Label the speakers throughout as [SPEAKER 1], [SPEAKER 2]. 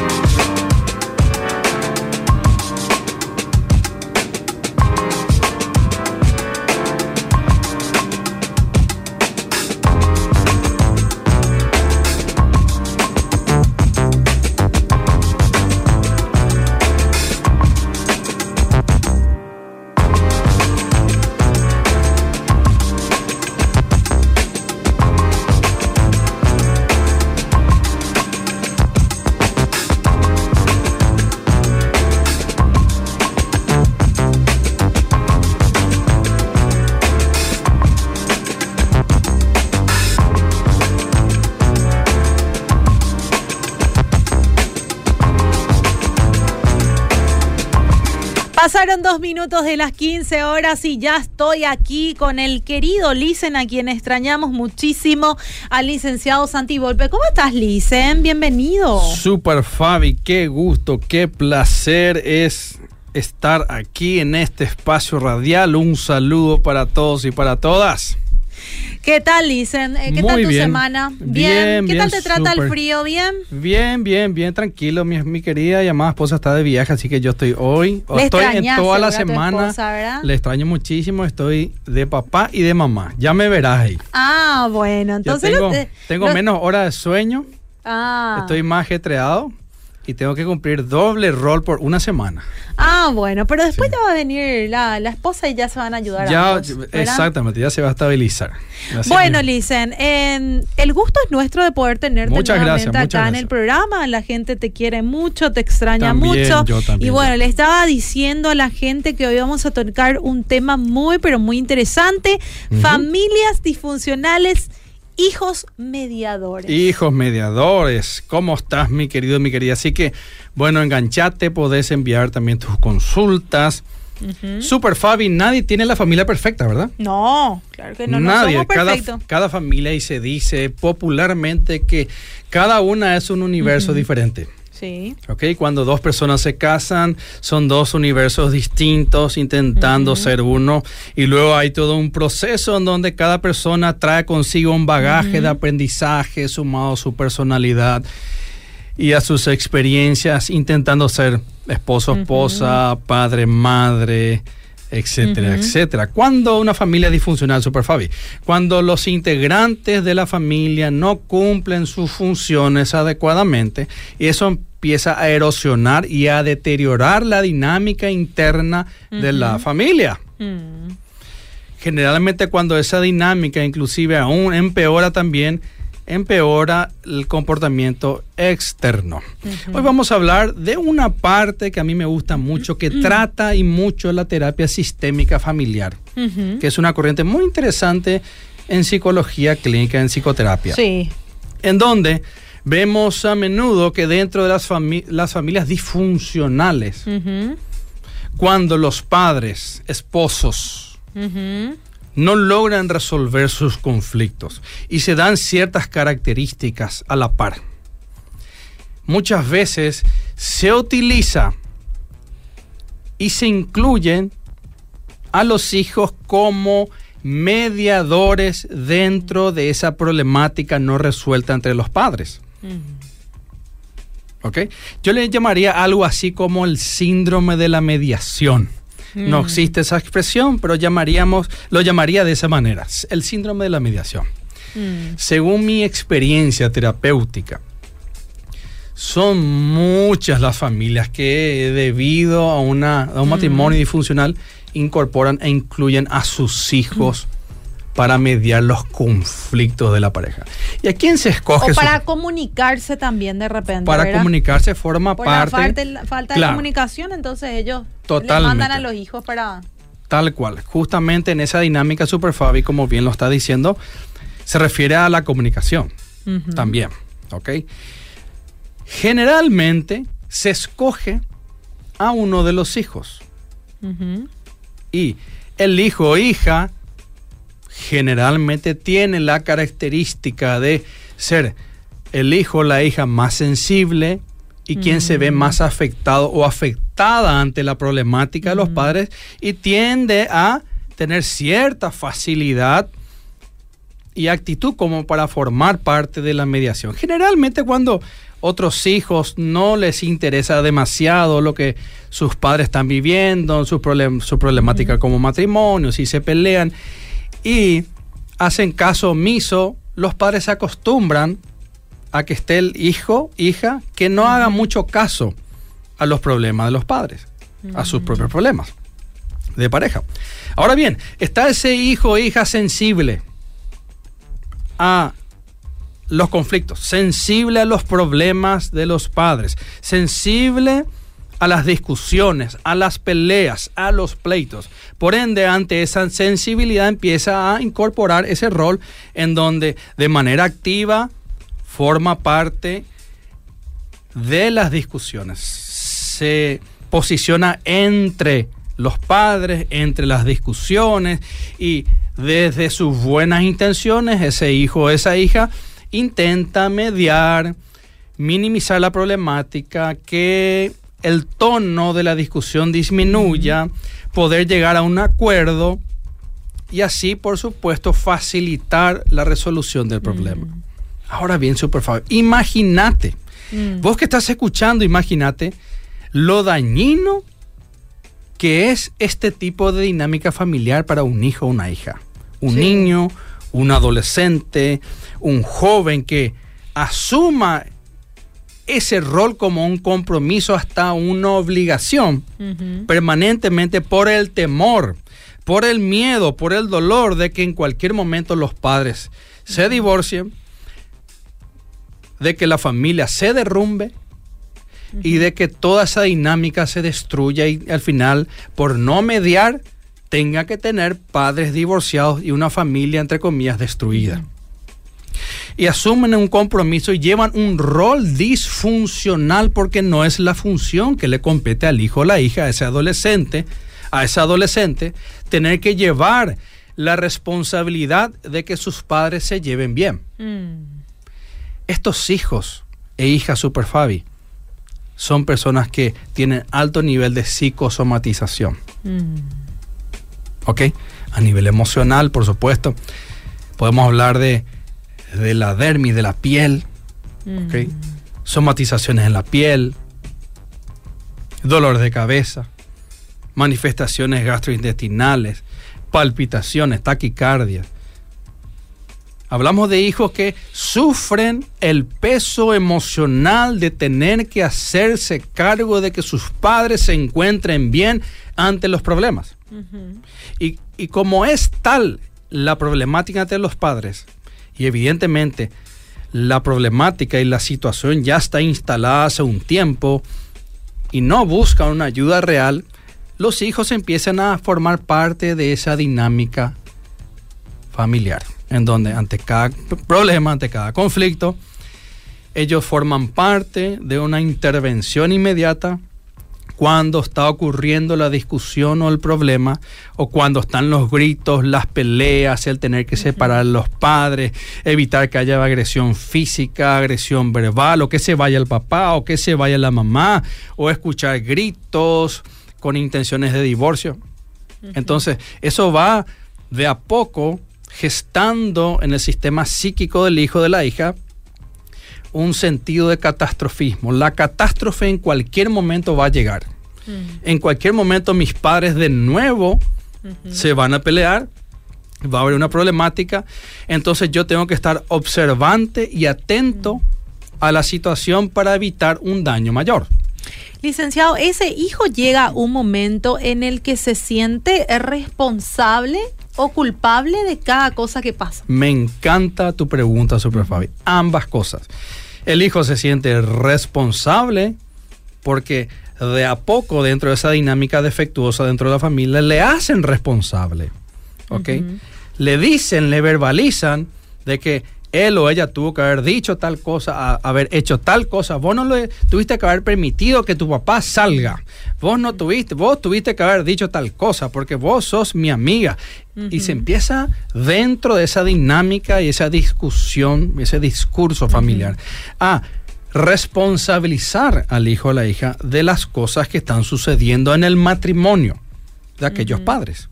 [SPEAKER 1] Bye. Pasaron dos minutos de las 15 horas y ya estoy aquí con el querido Licen, a quien extrañamos muchísimo, al licenciado Santi Volpe. ¿Cómo estás, Licen? Bienvenido.
[SPEAKER 2] Super Fabi, qué gusto, qué placer es estar aquí en este espacio radial. Un saludo para todos y para todas.
[SPEAKER 1] ¿Qué tal, Lisen? Eh, ¿Qué tal tu semana? Bien. ¿Qué tal te trata el frío? ¿Bien?
[SPEAKER 2] Bien, bien, bien, tranquilo. Mi, mi, querida y amada esposa está de viaje, así que yo estoy hoy.
[SPEAKER 1] Le
[SPEAKER 2] estoy
[SPEAKER 1] en
[SPEAKER 2] toda la
[SPEAKER 1] semana.
[SPEAKER 2] le extraño muchísimo. Estoy de papá y de mamá. Ya me verás ahí.
[SPEAKER 1] Ah, bueno. Entonces.
[SPEAKER 2] tengo, tengo menos horas de sueño.
[SPEAKER 1] Ah.
[SPEAKER 2] Estoy más ajetreado y tengo que cumplir doble rol por una semana.
[SPEAKER 1] Ah, bueno, pero después ya va a venir la, esposa y ya se van a ayudar.
[SPEAKER 2] Ya,
[SPEAKER 1] ambos,
[SPEAKER 2] exactamente, ya se va a estabilizar.
[SPEAKER 1] bueno, Licen, el gusto es nuestro de poder tenerte
[SPEAKER 2] muchas
[SPEAKER 1] nuevamente
[SPEAKER 2] gracias,
[SPEAKER 1] acá en el programa. La gente te quiere mucho, te extraña mucho. y bueno, le estaba diciendo a la gente que hoy vamos a tocar un tema muy, pero muy interesante. Familias disfuncionales hijos mediadores.
[SPEAKER 2] Hijos mediadores, ¿cómo estás mi querido, mi querida? Así que, bueno, enganchate, podés enviar también tus consultas. Super Fabi, nadie tiene la familia perfecta, ¿verdad?
[SPEAKER 1] No, claro que no.
[SPEAKER 2] Nadie,
[SPEAKER 1] no
[SPEAKER 2] cada, cada, familia y se dice popularmente que cada una es un universo diferente.
[SPEAKER 1] Sí.
[SPEAKER 2] ¿Ok? Cuando dos personas se casan, son dos universos distintos intentando ser uno. Y luego hay todo un proceso en donde cada persona trae consigo un bagaje de aprendizaje sumado a su personalidad y a sus experiencias intentando ser esposo, esposa, padre, madre, etcétera, etcétera. Cuando una familia disfuncional, Super Fabi, cuando los integrantes de la familia no cumplen sus funciones adecuadamente, y eso empieza a erosionar y a deteriorar la dinámica interna de la familia.
[SPEAKER 1] Mm.
[SPEAKER 2] Generalmente cuando esa dinámica inclusive aún empeora también, empeora el comportamiento externo. Hoy vamos a hablar de una parte que a mí me gusta mucho, que trata y mucho la terapia sistémica familiar, que es una corriente muy interesante en psicología clínica, en psicoterapia.
[SPEAKER 1] Sí.
[SPEAKER 2] En donde Vemos a menudo que dentro de las, las familias disfuncionales, cuando los padres, esposos, no logran resolver sus conflictos y se dan ciertas características a la par, muchas veces se utiliza y se incluyen a los hijos como mediadores dentro de esa problemática no resuelta entre los padres. ¿Ok? Yo le llamaría algo así como el síndrome de la mediación. No existe esa expresión, pero llamaríamos, lo llamaría de esa manera, el síndrome de la mediación. Según mi experiencia terapéutica, son muchas las familias que debido a, una, a un matrimonio disfuncional incorporan e incluyen a sus hijos para mediar los conflictos de la pareja. ¿Y a quién se escoge?
[SPEAKER 1] O para comunicarse también de repente.
[SPEAKER 2] Para comunicarse forma parte.
[SPEAKER 1] falta, falta de comunicación, entonces ellos le mandan a los hijos para.
[SPEAKER 2] Tal cual. Justamente en esa dinámica Super Fabi, como bien lo está diciendo, se refiere a la comunicación también. ¿Ok? Generalmente se escoge a uno de los hijos. Y el hijo o hija generalmente tiene la característica de ser el hijo o la hija más sensible y quien se ve más afectado o afectada ante la problemática de los padres y tiende a tener cierta facilidad y actitud como para formar parte de la mediación. Generalmente cuando otros hijos no les interesa demasiado lo que sus padres están viviendo, su, su problemática como matrimonio, si se pelean y hacen caso omiso, los padres se acostumbran a que esté el hijo, hija, que no haga mucho caso a los problemas de los padres, a sus propios problemas de pareja. Ahora bien, está ese hijo o hija sensible a los conflictos, sensible a los problemas de los padres, sensible a las discusiones, a las peleas, a los pleitos. Por ende, ante esa sensibilidad empieza a incorporar ese rol en donde de manera activa forma parte de las discusiones. Se posiciona entre los padres, entre las discusiones y desde sus buenas intenciones, ese hijo o esa hija intenta mediar, minimizar la problemática, que el tono de la discusión disminuya, poder llegar a un acuerdo y así, por supuesto, facilitar la resolución del problema. Mm. Ahora bien, super favor, imagínate, mm. vos que estás escuchando, imagínate lo dañino que es este tipo de dinámica familiar para un hijo o una hija. Un niño, un adolescente, un joven que asuma ese rol como un compromiso hasta una obligación permanentemente por el temor, por el miedo, por el dolor de que en cualquier momento los padres se divorcien, de que la familia se derrumbe y de que toda esa dinámica se destruya y al final por no mediar tenga que tener padres divorciados y una familia, entre comillas, destruida. Y asumen un compromiso y llevan un rol disfuncional porque no es la función que le compete al hijo o la hija, a ese adolescente, a ese adolescente, tener que llevar la responsabilidad de que sus padres se lleven bien. Mm. Estos hijos e hijas Super Fabi son personas que tienen alto nivel de psicosomatización. Mm. ¿ok? A nivel emocional, por supuesto. Podemos hablar de, la dermis, de la piel. Mm. Somatizaciones en la piel, dolor de cabeza, manifestaciones gastrointestinales, palpitaciones, taquicardia. Hablamos de hijos que sufren el peso emocional de tener que hacerse cargo de que sus padres se encuentren bien ante los problemas y, como es tal la problemática de los padres, y evidentemente la problemática y la situación ya está instalada hace un tiempo y no buscan una ayuda real, los hijos empiezan a formar parte de esa dinámica familiar, en donde ante cada problema, ante cada conflicto, ellos forman parte de una intervención inmediata cuando está ocurriendo la discusión o el problema, o cuando están los gritos, las peleas, el tener que separar a los padres, evitar que haya agresión física, agresión verbal, o que se vaya el papá, o que se vaya la mamá, o escuchar gritos con intenciones de divorcio. Entonces, eso va de a poco gestando en el sistema psíquico del hijo de la hija un sentido de catastrofismo. La catástrofe en cualquier momento va a llegar. En cualquier momento mis padres de nuevo se van a pelear, va a haber una problemática, entonces yo tengo que estar observante y atento a la situación para evitar un daño mayor.
[SPEAKER 1] Licenciado, ese hijo llega a un momento en el que se siente responsable o culpable de cada cosa que pasa.
[SPEAKER 2] Me encanta tu pregunta, Super Fabi. Ambas cosas. El hijo se siente responsable porque de a poco dentro de esa dinámica defectuosa dentro de la familia le hacen responsable. ¿Ok? Le dicen, le verbalizan de que él o ella tuvo que haber dicho tal cosa, haber hecho tal cosa. Vos no le tuviste que haber permitido que tu papá salga. Vos no tuviste, vos tuviste que haber dicho tal cosa porque vos sos mi amiga. Y se empieza dentro de esa dinámica y esa discusión, ese discurso familiar, a responsabilizar al hijo o la hija de las cosas que están sucediendo en el matrimonio de aquellos padres.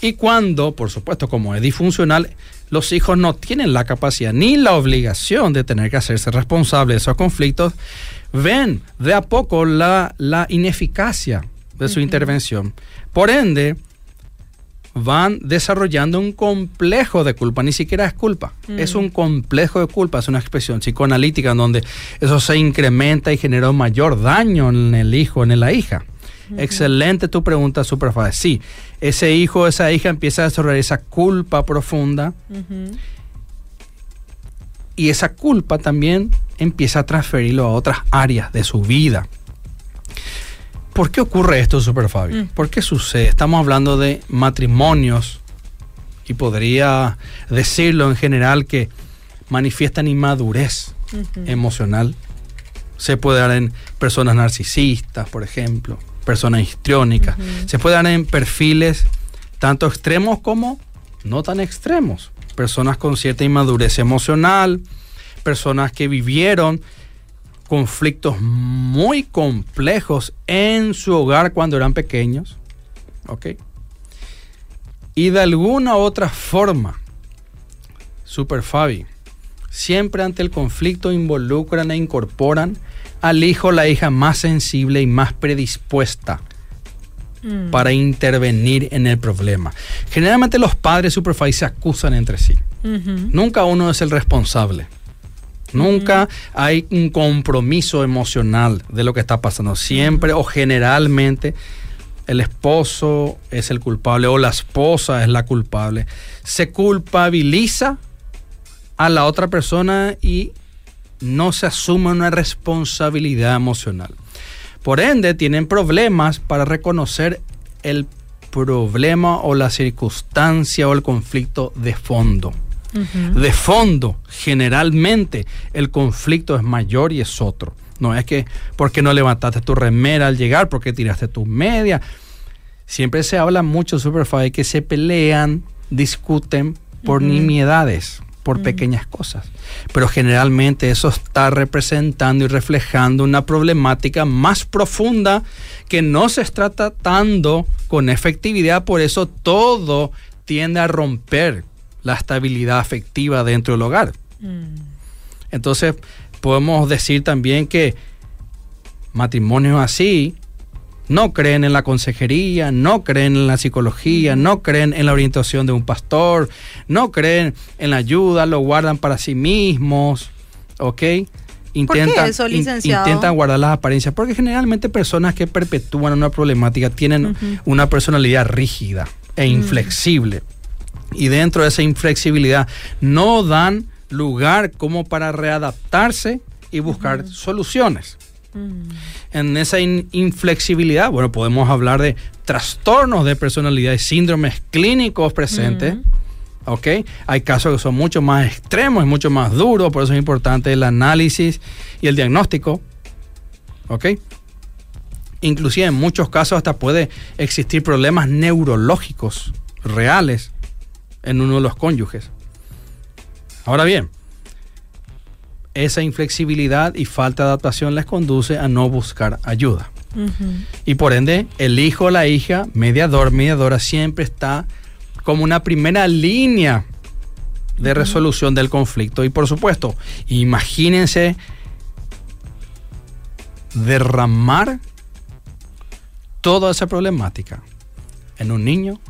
[SPEAKER 2] Y cuando, por supuesto, como es disfuncional, los hijos no tienen la capacidad ni la obligación de tener que hacerse responsables de esos conflictos, ven de a poco la, la ineficacia de su intervención. Por ende, van desarrollando un complejo de culpa, ni siquiera es culpa, es un complejo de culpa, es una expresión psicoanalítica en donde eso se incrementa y genera un mayor daño en el hijo, en la hija. Excelente tu pregunta, súper fácil. Sí, ese hijo o esa hija empieza a desarrollar esa culpa profunda y esa culpa también empieza a transferirlo a otras áreas de su vida. ¿Por qué ocurre esto, Super Fabi? Mm. ¿Por qué sucede? Estamos hablando de matrimonios y podría decirlo en general que manifiestan inmadurez emocional. Se puede dar en personas narcisistas, por ejemplo, personas histriónicas. Se puede dar en perfiles tanto extremos como no tan extremos. Personas con cierta inmadurez emocional, personas que vivieron conflictos muy complejos en su hogar cuando eran pequeños. ¿Ok? Y de alguna u otra forma, Super Fabi, siempre ante el conflicto involucran e incorporan al hijo o la hija más sensible y más predispuesta mm. para intervenir en el problema. Generalmente los padres Super Fabi se acusan entre sí. Nunca uno es el responsable. Nunca hay un compromiso emocional de lo que está pasando. Siempre o generalmente el esposo es el culpable o la esposa es la culpable. Se culpabiliza a la otra persona y no se asume una responsabilidad emocional. Por ende, tienen problemas para reconocer el problema o la circunstancia o el conflicto de fondo de fondo, generalmente el conflicto es mayor y es otro. No es que porque no levantaste tu remera al llegar, porque tiraste tu media. Siempre se habla mucho, Superfly, que se pelean, discuten por nimiedades, por pequeñas cosas. Pero generalmente eso está representando y reflejando una problemática más profunda que no se está tratando con efectividad. Por eso todo tiende a romper la estabilidad afectiva dentro del hogar. Mm. Entonces, podemos decir también que matrimonios así no creen en la consejería, no creen en la psicología, no creen en la orientación de un pastor, no creen en la ayuda, lo guardan para sí mismos, ¿ok? Intentan, intentan guardar las apariencias, porque generalmente personas que perpetúan una problemática tienen una personalidad rígida e inflexible. Y dentro de esa inflexibilidad no dan lugar como para readaptarse y buscar soluciones. Mm. En esa inflexibilidad, bueno, podemos hablar de trastornos de personalidad y síndromes clínicos presentes. ¿Ok? Hay casos que son mucho más extremos y mucho más duros, por eso es importante el análisis y el diagnóstico. ¿Ok? Inclusive en muchos casos hasta puede existir problemas neurológicos reales en uno de los cónyuges. Ahora bien, esa inflexibilidad y falta de adaptación les conduce a no buscar ayuda. Y por ende, el hijo o la hija, mediador, mediadora, siempre está como una primera línea de resolución del conflicto. Y por supuesto, imagínense derramar toda esa problemática en un niño,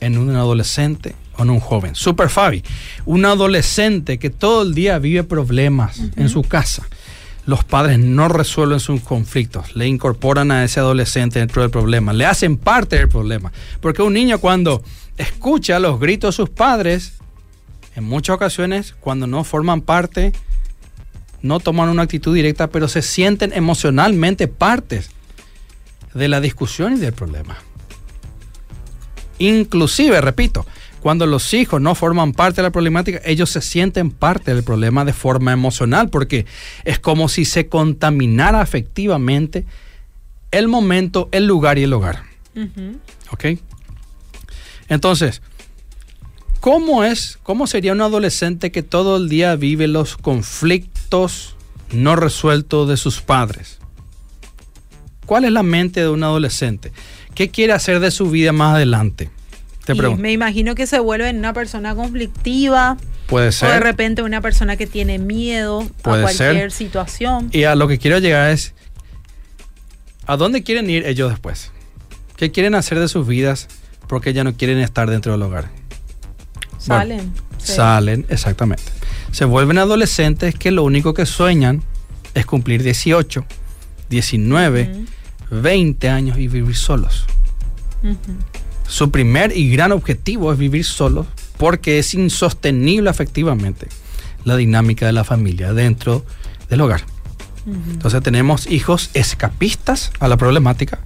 [SPEAKER 2] en un adolescente, con un joven. Super Fabi, un adolescente que todo el día vive problemas en su casa. Los padres no resuelven sus conflictos, le incorporan a ese adolescente dentro del problema, le hacen parte del problema. Porque un niño cuando escucha los gritos de sus padres, en muchas ocasiones cuando no forman parte, no toman una actitud directa, pero se sienten emocionalmente partes de la discusión y del problema. Inclusive, repito, cuando los hijos no forman parte de la problemática, ellos se sienten parte del problema de forma emocional, porque es como si se contaminara afectivamente el momento, el lugar y el hogar. ¿Ok? Entonces, ¿cómo es, cómo sería un adolescente que todo el día vive los conflictos no resueltos de sus padres? ¿Cuál es la mente de un adolescente? ¿Qué quiere hacer de su vida más adelante?
[SPEAKER 1] Te me imagino que se vuelve una persona conflictiva.
[SPEAKER 2] Puede ser.
[SPEAKER 1] O de repente una persona que tiene miedo a cualquier situación.
[SPEAKER 2] Y a lo que quiero llegar es, ¿a dónde quieren ir ellos después? ¿Qué quieren hacer de sus vidas porque ya no quieren estar dentro del hogar?
[SPEAKER 1] Salen.
[SPEAKER 2] Salen, exactamente. Se vuelven adolescentes que lo único que sueñan es cumplir 18, 19, 20 años y vivir solos. Su primer y gran objetivo es vivir solos porque es insostenible efectivamente la dinámica de la familia dentro del hogar. Entonces tenemos hijos escapistas a la problemática,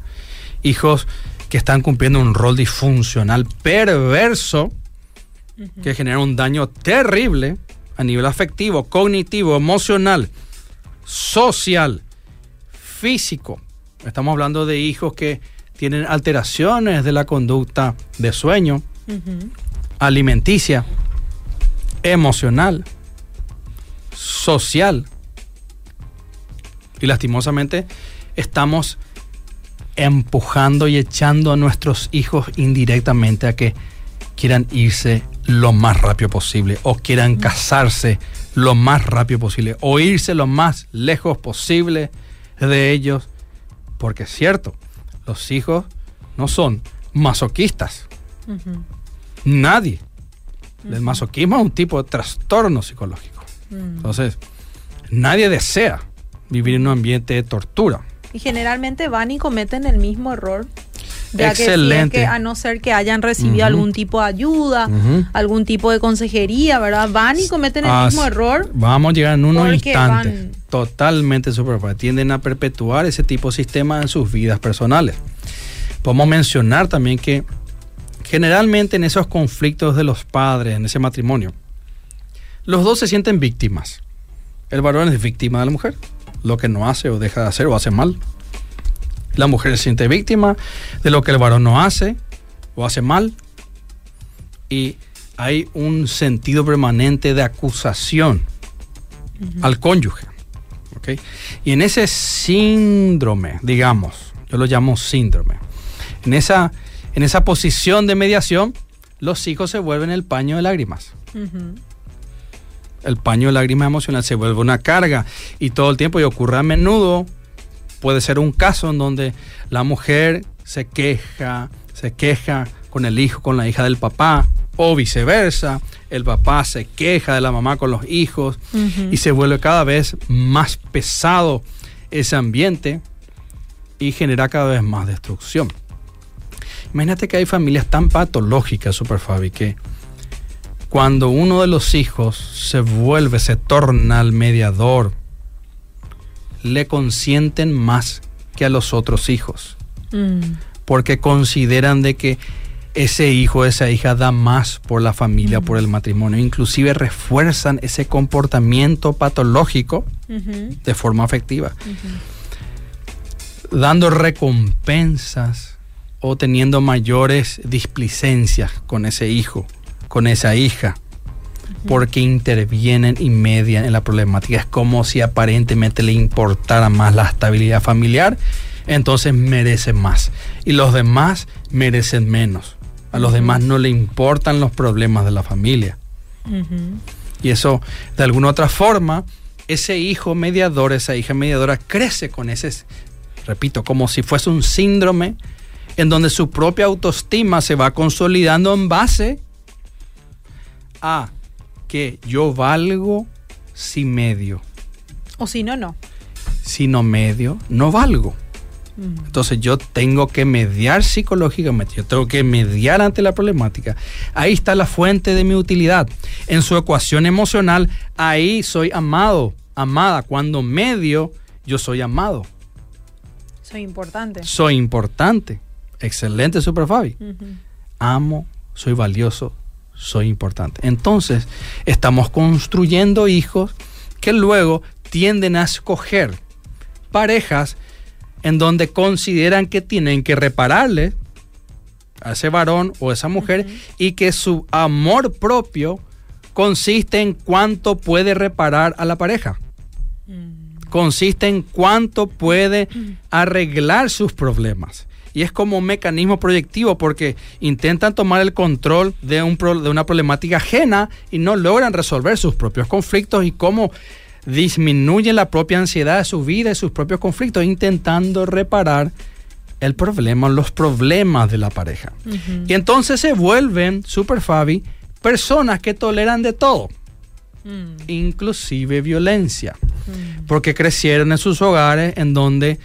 [SPEAKER 2] hijos que están cumpliendo un rol disfuncional perverso que genera un daño terrible a nivel afectivo, cognitivo, emocional, social, físico. Estamos hablando de hijos que tienen alteraciones de la conducta de sueño, alimenticia, emocional, social. Y lastimosamente estamos empujando y echando a nuestros hijos indirectamente a que quieran irse lo más rápido posible o quieran casarse lo más rápido posible o irse lo más lejos posible de ellos. Porque es cierto, los hijos no son masoquistas. Nadie. El masoquismo es un tipo de trastorno psicológico. Mm. Entonces, nadie desea vivir en un ambiente de tortura.
[SPEAKER 1] Y generalmente van y cometen el mismo error
[SPEAKER 2] Excelente.
[SPEAKER 1] a no ser que hayan recibido algún tipo de ayuda, algún tipo de consejería, ¿verdad? Van y cometen el mismo error.
[SPEAKER 2] Vamos a llegar en unos instantes. Totalmente super. Tienden a perpetuar ese tipo de sistema en sus vidas personales. Podemos mencionar también que generalmente en esos conflictos de los padres, en ese matrimonio, los dos se sienten víctimas. El varón es víctima de la mujer, lo que no hace o deja de hacer o hace mal. La mujer se siente víctima de lo que el varón no hace o hace mal. Y hay un sentido permanente de acusación al cónyuge. Y en ese síndrome, digamos, yo lo llamo síndrome, en esa, en esa posición de mediación, los hijos se vuelven el paño de lágrimas. El paño de lágrimas emocional se vuelve una carga y todo el tiempo y ocurre a menudo puede ser un caso en donde la mujer se queja, se queja con el hijo, con la hija del papá, o viceversa, el papá se queja de la mamá con los hijos y se vuelve cada vez más pesado ese ambiente y genera cada vez más destrucción. Imagínate que hay familias tan patológicas, Super Fabi, que cuando uno de los hijos se vuelve, se torna al mediador, le consienten más que a los otros hijos. Mm. Porque consideran de que ese hijo, esa hija da más por la familia, por el matrimonio. Inclusive refuerzan ese comportamiento patológico de forma afectiva. Dando recompensas o teniendo mayores displicencias con ese hijo, con esa hija porque intervienen y median en la problemática. Es como si aparentemente le importara más la estabilidad familiar, entonces merece más. Y los demás merecen menos. A los demás no le importan los problemas de la familia. Y eso, de alguna otra forma, ese hijo mediador, esa hija mediadora, crece con ese, repito, como si fuese un síndrome en donde su propia autoestima se va consolidando en base a que yo valgo si medio.
[SPEAKER 1] O si no, no.
[SPEAKER 2] Si no medio, no valgo. Mm. Entonces yo tengo que mediar psicológicamente, yo tengo que mediar ante la problemática. Ahí está la fuente de mi utilidad. En su ecuación emocional, ahí soy amado, amada. Cuando medio, yo soy amado.
[SPEAKER 1] Soy importante.
[SPEAKER 2] Soy importante. Excelente, Super Fabi. Amo, soy valioso, soy importante. Entonces, estamos construyendo hijos que luego tienden a escoger parejas en donde consideran que tienen que repararle a ese varón o esa mujer y que su amor propio consiste en cuánto puede reparar a la pareja. Mm. Consiste en cuánto puede arreglar sus problemas. Y es como un mecanismo proyectivo porque intentan tomar el control de, un de una problemática ajena y no logran resolver sus propios conflictos y cómo disminuyen la propia ansiedad de su vida y sus propios conflictos intentando reparar el problema, los problemas de la pareja. Y entonces se vuelven, super Fabi, personas que toleran de todo, mm. inclusive violencia, mm. porque crecieron en sus hogares en donde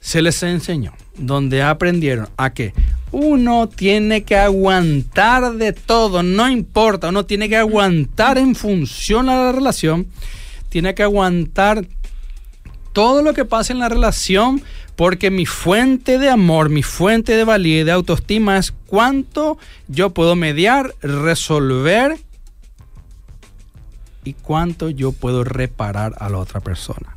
[SPEAKER 2] se les enseñó donde aprendieron a que uno tiene que aguantar de todo, no importa, uno tiene que aguantar en función a la relación, tiene que aguantar todo lo que pasa en la relación porque mi fuente de amor, mi fuente de valía y de autoestima es cuánto yo puedo mediar, resolver y cuánto yo puedo reparar a la otra persona.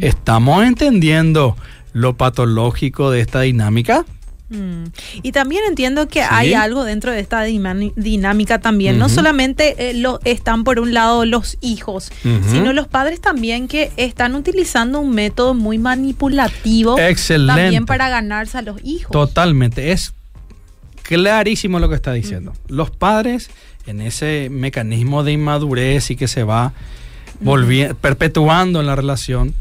[SPEAKER 2] Estamos entendiendo lo patológico de esta dinámica.
[SPEAKER 1] Mm. Y también entiendo que hay algo dentro de esta dinámica también. No solamente eh, lo están por un lado los hijos, sino los padres también que están utilizando un método muy manipulativo también para ganarse a los hijos.
[SPEAKER 2] Totalmente. Es clarísimo lo que está diciendo. Los padres en ese mecanismo de inmadurez y que se va perpetuando en la relación,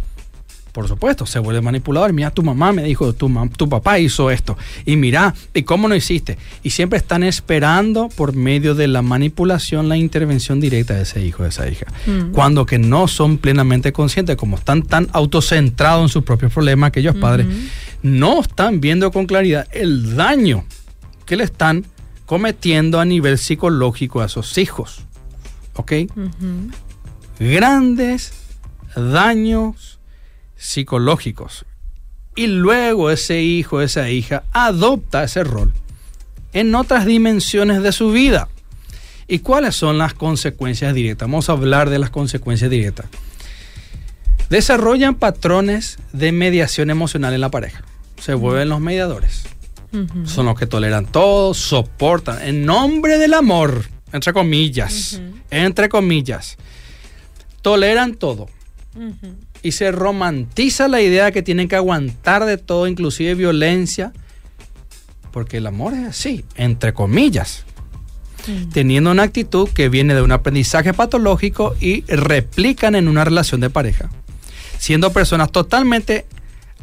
[SPEAKER 2] por supuesto, se vuelve manipulador. Mira, tu mamá me dijo, tu, tu papá hizo esto. Y mira, ¿y cómo no hiciste? Y siempre están esperando por medio de la manipulación la intervención directa de ese hijo, de esa hija. Mm. Cuando que no son plenamente conscientes, como están tan autocentrados en sus propios problemas, aquellos padres no están viendo con claridad el daño que le están cometiendo a nivel psicológico a esos hijos. ¿Ok? Grandes daños psicológicos. Y luego ese hijo, esa hija, adopta ese rol en otras dimensiones de su vida. ¿Y cuáles son las consecuencias directas? Vamos a hablar de las consecuencias directas. Desarrollan patrones de mediación emocional en la pareja. Se vuelven los mediadores. Son los que toleran todo, soportan en nombre del amor, entre comillas, entre comillas. Toleran todo y se romantiza la idea que tienen que aguantar de todo, inclusive violencia, porque el amor es así, entre comillas, teniendo una actitud que viene de un aprendizaje patológico y replican en una relación de pareja, siendo personas totalmente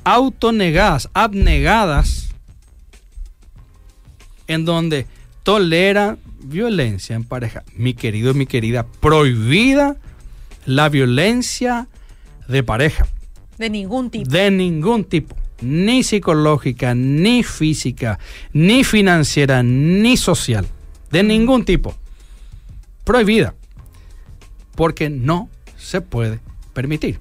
[SPEAKER 2] autonegadas, abnegadas, en donde toleran violencia en pareja. Mi querido, mi querida, prohibida la violencia de pareja.
[SPEAKER 1] De ningún tipo.
[SPEAKER 2] De ningún tipo. Ni psicológica, ni física, ni financiera, ni social. De ningún tipo. Prohibida. Porque no se puede permitir.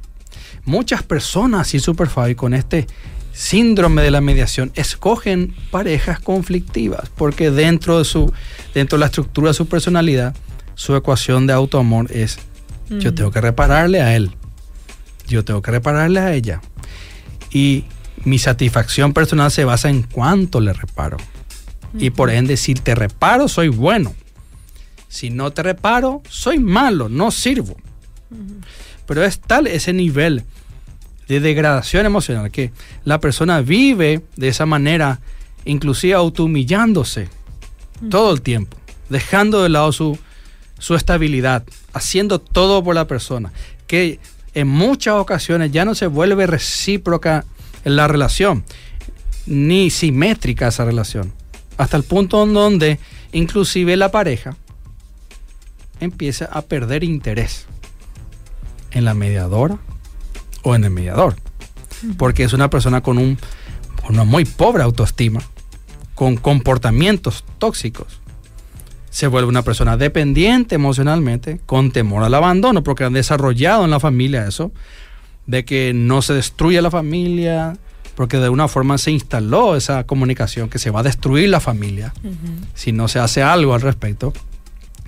[SPEAKER 2] Muchas personas y Superfabi con este síndrome de la mediación escogen parejas conflictivas porque dentro de su dentro de la estructura de su personalidad su ecuación de autoamor es yo tengo que repararle a él yo tengo que repararle a ella. Y mi satisfacción personal se basa en cuánto le reparo. Y por ende, si te reparo, soy bueno. Si no te reparo, soy malo, no sirvo. Pero es tal ese nivel de degradación emocional que la persona vive de esa manera, inclusive autohumillándose todo el tiempo, dejando de lado su, su estabilidad, haciendo todo por la persona, que en muchas ocasiones ya no se vuelve recíproca la relación, ni simétrica esa relación, hasta el punto en donde inclusive la pareja empieza a perder interés en la mediadora o en el mediador, porque es una persona con, un, con una muy pobre autoestima, con comportamientos tóxicos, se vuelve una persona dependiente emocionalmente, con temor al abandono, porque han desarrollado en la familia eso, de que no se destruya la familia, porque de una forma se instaló esa comunicación que se va a destruir la familia si no se hace algo al respecto,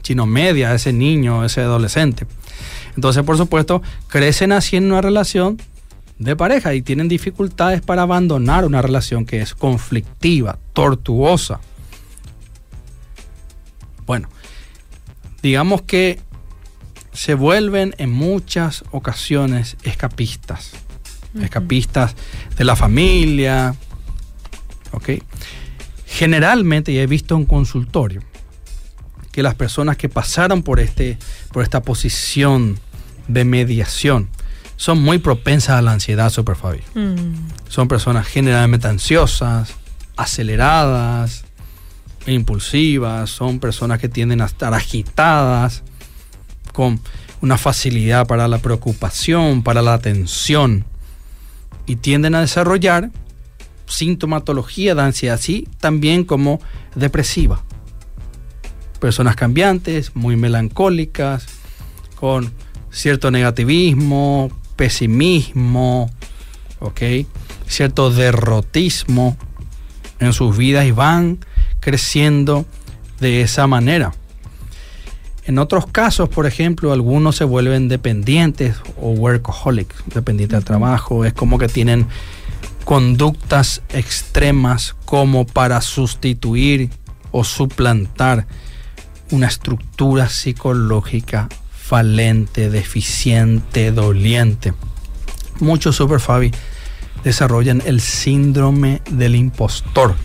[SPEAKER 2] si no media a ese niño, ese adolescente. Entonces, por supuesto, crecen así en una relación de pareja y tienen dificultades para abandonar una relación que es conflictiva, tortuosa, digamos que se vuelven en muchas ocasiones escapistas. Escapistas de la familia, ¿Ok? Generalmente, y he visto en consultorio, que las personas que pasaron por, este, por esta posición de mediación son muy propensas a la ansiedad, Super Fabi. Mm. Son personas generalmente ansiosas, aceleradas, impulsivas, son personas que tienden a estar agitadas, con una facilidad para la preocupación, para la atención, y tienden a desarrollar sintomatología de ansiedad, así también como depresiva. Personas cambiantes, muy melancólicas, con cierto negativismo, pesimismo. Cierto derrotismo en sus vidas y van creciendo de esa manera. En otros casos, por ejemplo, algunos se vuelven dependientes o workaholic, dependientes del trabajo. Es como que tienen conductas extremas como para sustituir o suplantar una estructura psicológica falente, deficiente, doliente. Muchos super Fabi desarrollan el síndrome del impostor.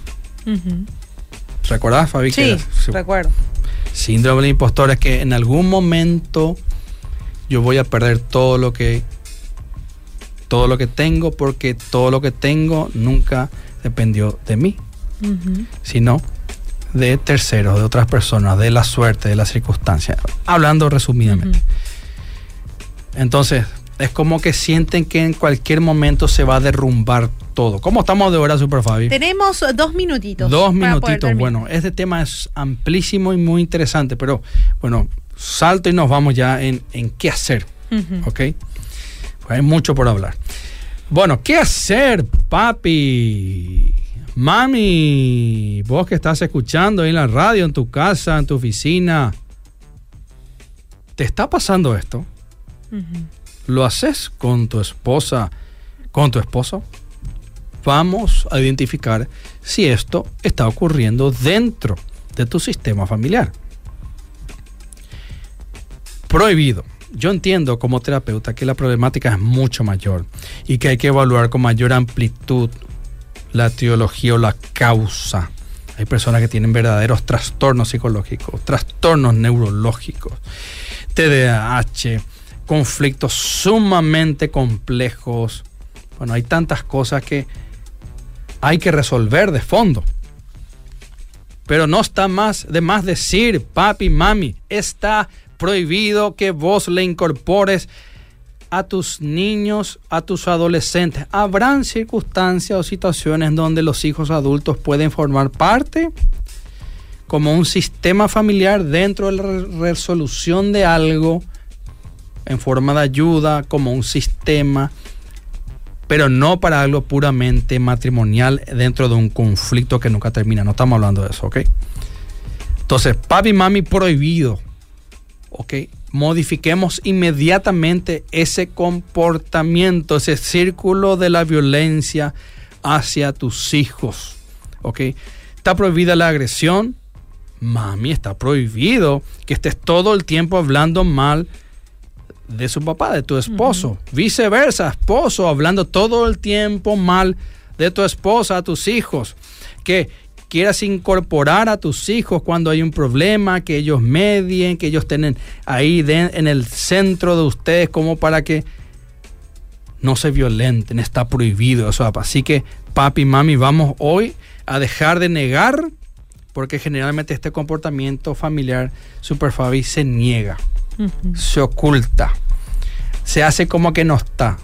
[SPEAKER 2] ¿Recuerdas, Fabi?
[SPEAKER 1] Sí, recuerdo.
[SPEAKER 2] Síndrome del impostor es que en algún momento yo voy a perder todo lo que todo lo que tengo porque todo lo que tengo nunca dependió de mí, sino de terceros, de otras personas, de la suerte, de las circunstancias. Hablando resumidamente. Entonces, es como que sienten que en cualquier momento se va a derrumbar todo. ¿Cómo estamos de hora, Super Fabi?
[SPEAKER 1] Tenemos dos minutitos.
[SPEAKER 2] Dos minutitos. Bueno, este tema es amplísimo y muy interesante, pero bueno, salto y nos vamos ya en, qué hacer. ¿Ok? Pues hay mucho por hablar. Bueno, ¿qué hacer, papi? Mami, vos que estás escuchando en la radio, en tu casa, en tu oficina, ¿te está pasando esto? ¿Lo haces con tu esposa, con tu esposo? Vamos a identificar si esto está ocurriendo dentro de tu sistema familiar. Prohibido. Yo entiendo como terapeuta que la problemática es mucho mayor y que hay que evaluar con mayor amplitud la teología o la causa. Hay personas que tienen verdaderos trastornos psicológicos, trastornos neurológicos, TDAH, conflictos sumamente complejos. Bueno, hay tantas cosas que hay que resolver de fondo. Pero no está más de más decir, papi, mami, está prohibido que vos le incorpores a tus niños, a tus adolescentes. Habrán circunstancias o situaciones donde los hijos adultos pueden formar parte como un sistema familiar dentro de la resolución de algo en forma de ayuda, como un sistema, pero no para algo puramente matrimonial dentro de un conflicto que nunca termina. No estamos hablando de eso, ¿ok? Entonces, papi y mami prohibido, ¿ok? modifiquemos inmediatamente ese comportamiento, ese círculo de la violencia hacia tus hijos. ¿Ok? Está prohibida la agresión. Mami, está prohibido que estés todo el tiempo hablando mal de su papá, de tu esposo. Viceversa, esposo, hablando todo el tiempo mal de tu esposa a tus hijos. Que quieras incorporar a tus hijos cuando hay un problema, que ellos medien, que ellos estén ahí en el centro de ustedes como para que no se violenten, está prohibido eso. Así que papi y mami, vamos hoy a dejar de negar, porque generalmente este comportamiento familiar super Fabi se niega, se oculta, se hace como que no está.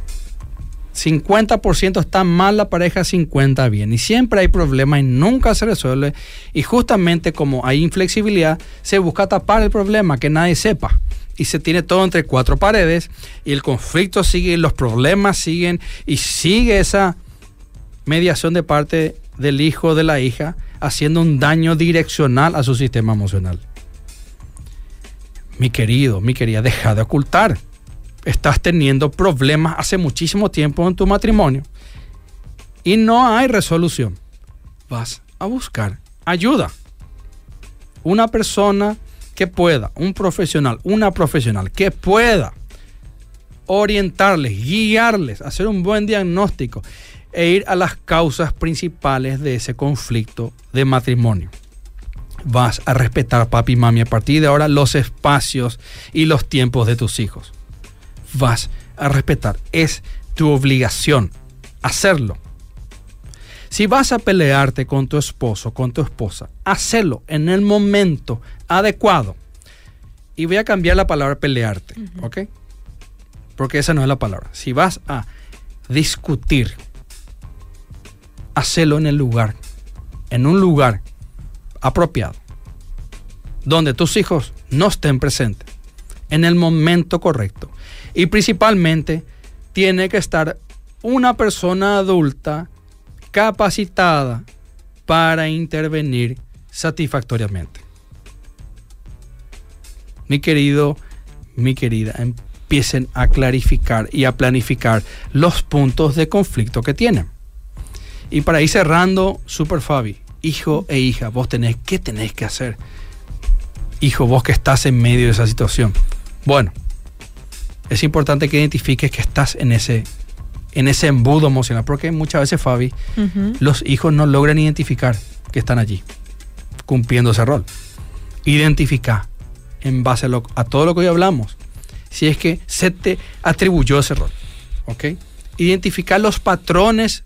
[SPEAKER 2] 50% está mal la pareja, 50 bien. Y siempre hay problemas y nunca se resuelve. Y justamente como hay inflexibilidad, se busca tapar el problema, que nadie sepa. Y se tiene todo entre cuatro paredes y el conflicto sigue, los problemas siguen y sigue esa mediación de parte del hijo o de la hija haciendo un daño direccional a su sistema emocional. Mi querido, mi querida, deja de ocultar estás teniendo problemas hace muchísimo tiempo en tu matrimonio y no hay resolución, vas a buscar ayuda. Una persona que pueda, un profesional, una profesional que pueda orientarles, guiarles, hacer un buen diagnóstico, e ir a las causas principales de ese conflicto de matrimonio. Vas a respetar, papi y mami, a partir de ahora los espacios y los tiempos de tus hijos. Vas a respetar. Es tu obligación hacerlo. Si vas a pelearte con tu esposo, con tu esposa, hacelo en el momento adecuado. Y voy a cambiar la palabra pelearte, ¿ok? Porque esa no es la palabra. Si vas a discutir, hacelo en el lugar, en un lugar apropiado, donde tus hijos no estén presentes, en el momento correcto. Y principalmente tiene que estar una persona adulta capacitada para intervenir satisfactoriamente. Mi querido, mi querida, empiecen a clarificar y a planificar los puntos de conflicto que tienen. Y para ir cerrando, Super Fabi, hijo e hija, vos tenés, ¿qué tenés que hacer? Hijo, vos que estás en medio de esa situación. Bueno, es importante que identifiques que estás en ese, en ese embudo emocional, porque muchas veces, Fabi, los hijos no logran identificar que están allí, cumpliendo ese rol. Identifica en base a, a todo lo que hoy hablamos, si es que se te atribuyó ese rol. ¿Ok? Identificar los patrones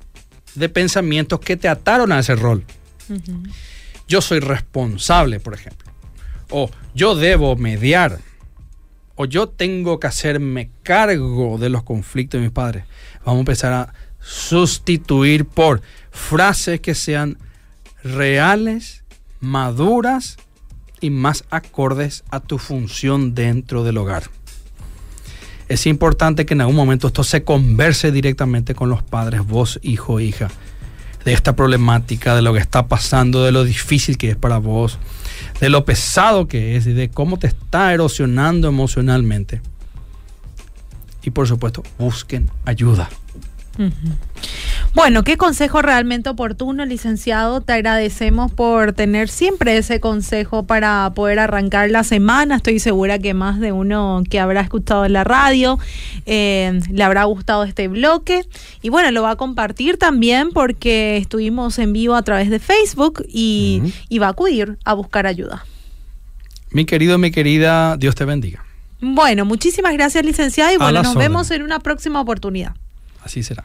[SPEAKER 2] de pensamientos que te ataron a ese rol. Yo soy responsable, por ejemplo. O yo debo mediar o yo tengo que hacerme cargo de los conflictos de mis padres. Vamos a empezar a sustituir por frases que sean reales, maduras y más acordes a tu función dentro del hogar. Es importante que en algún momento esto se converse directamente con los padres, vos, hijo, hija, de esta problemática, de lo que está pasando, de lo difícil que es para vos, de lo pesado que es y de cómo te está erosionando emocionalmente. Y por supuesto, busquen ayuda.
[SPEAKER 1] Bueno, qué consejo realmente oportuno, licenciado. Te agradecemos por tener siempre ese consejo para poder arrancar la semana. Estoy segura que más de uno que habrá escuchado en la radio eh, le habrá gustado este bloque. Y bueno, lo va a compartir también porque estuvimos en vivo a través de Facebook y, y va a acudir a buscar ayuda.
[SPEAKER 2] Mi querido, mi querida, Dios te bendiga.
[SPEAKER 1] Bueno, muchísimas gracias, licenciado. Y bueno, nos vemos en una próxima oportunidad.
[SPEAKER 2] Así será.